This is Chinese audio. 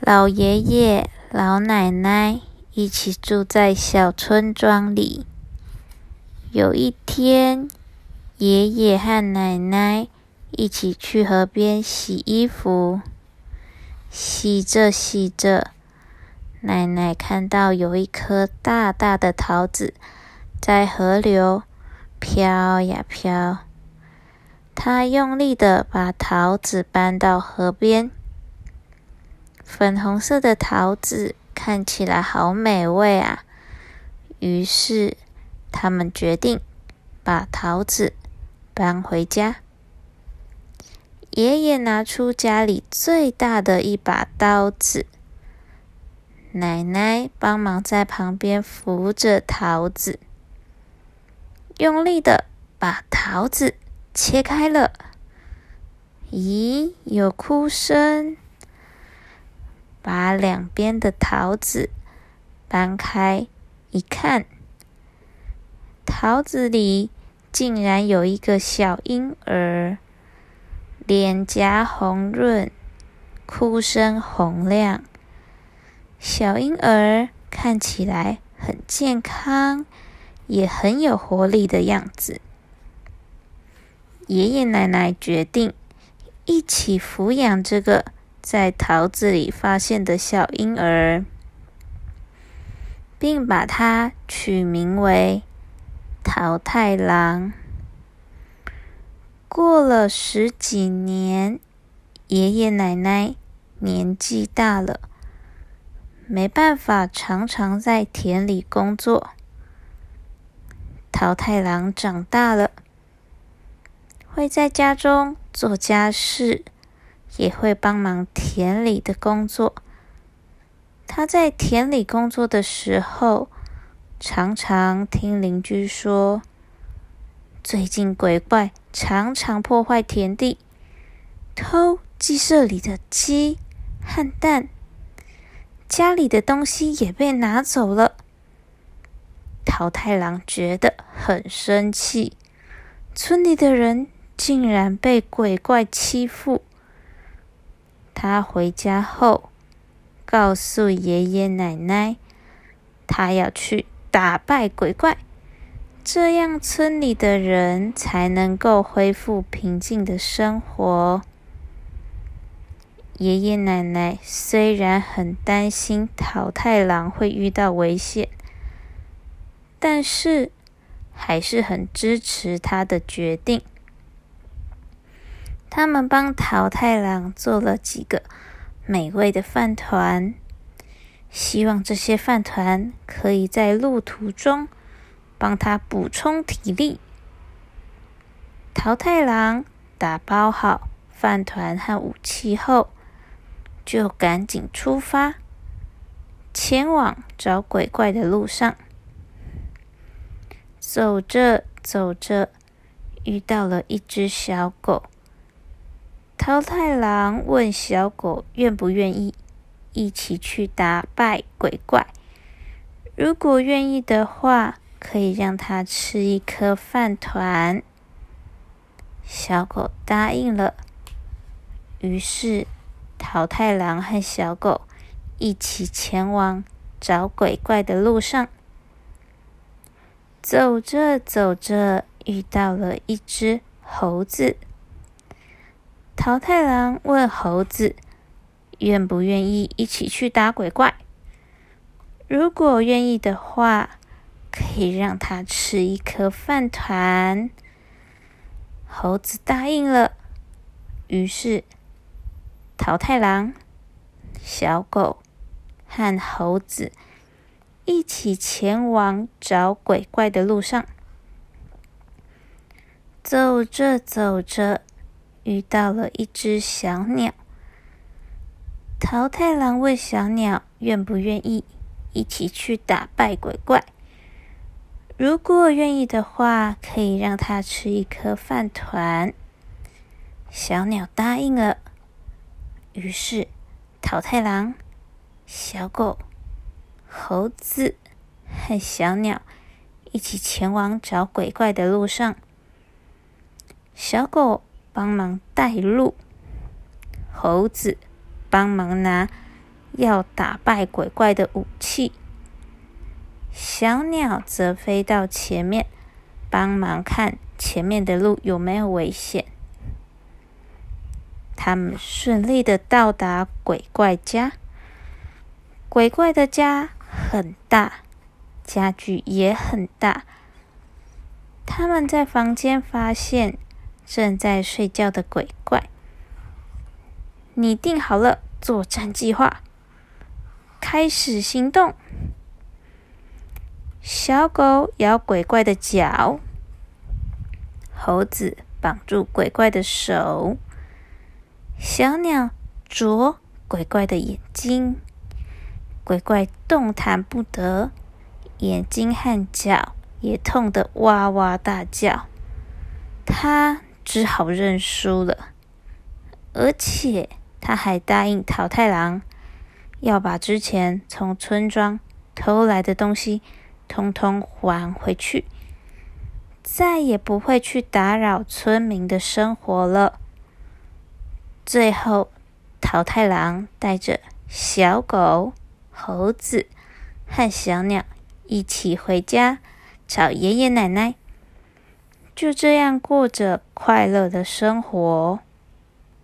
老爷爷、老奶奶一起住在小村庄里。有一天，爷爷和奶奶一起去河边洗衣服。洗着洗着，奶奶看到有一颗大大的桃子在河流飘呀飘。她用力的把桃子搬到河边。粉红色的桃子看起来好美味啊！于是他们决定把桃子搬回家。爷爷拿出家里最大的一把刀子，奶奶帮忙在旁边扶着桃子，用力的把桃子切开了。咦，有哭声！把两边的桃子搬开，一看，桃子里竟然有一个小婴儿，脸颊红润，哭声洪亮。小婴儿看起来很健康，也很有活力的样子。爷爷奶奶决定一起抚养这个。在桃子里发现的小婴儿，并把它取名为桃太郎。过了十几年，爷爷奶奶年纪大了，没办法常常在田里工作。桃太郎长大了，会在家中做家事。也会帮忙田里的工作。他在田里工作的时候，常常听邻居说，最近鬼怪常常破坏田地，偷鸡舍里的鸡和蛋，家里的东西也被拿走了。桃太郎觉得很生气，村里的人竟然被鬼怪欺负。他回家后，告诉爷爷奶奶，他要去打败鬼怪，这样村里的人才能够恢复平静的生活。爷爷奶奶虽然很担心桃太郎会遇到危险，但是还是很支持他的决定。他们帮桃太郎做了几个美味的饭团，希望这些饭团可以在路途中帮他补充体力。桃太郎打包好饭团和武器后，就赶紧出发，前往找鬼怪的路上。走着走着，遇到了一只小狗。桃太郎问小狗愿不愿意一起去打败鬼怪。如果愿意的话，可以让它吃一颗饭团。小狗答应了。于是，桃太郎和小狗一起前往找鬼怪的路上。走着走着，遇到了一只猴子。桃太郎问猴子：“愿不愿意一起去打鬼怪？如果愿意的话，可以让他吃一颗饭团。”猴子答应了。于是，桃太郎、小狗和猴子一起前往找鬼怪的路上。走着走着。遇到了一只小鸟，桃太郎问小鸟愿不愿意一起去打败鬼怪。如果愿意的话，可以让他吃一颗饭团。小鸟答应了。于是，桃太郎、小狗、猴子和小鸟一起前往找鬼怪的路上。小狗。帮忙带路，猴子帮忙拿要打败鬼怪的武器。小鸟则飞到前面，帮忙看前面的路有没有危险。他们顺利的到达鬼怪家。鬼怪的家很大，家具也很大。他们在房间发现正在睡觉的鬼怪。拟定好了作战计划，开始行动。小狗咬鬼怪的脚，猴子绑住鬼怪的手，小鸟啄鬼怪的眼睛。鬼怪动弹不得，眼睛和脚也痛得哇哇大叫。他只好认输了，而且他还答应桃太郎，要把之前从村庄偷来的东西通通还回去，再也不会去打扰村民的生活了。最后，桃太郎带着小狗。猴子和小鸟一起回家找爷爷奶奶，就这样过着快乐的生活。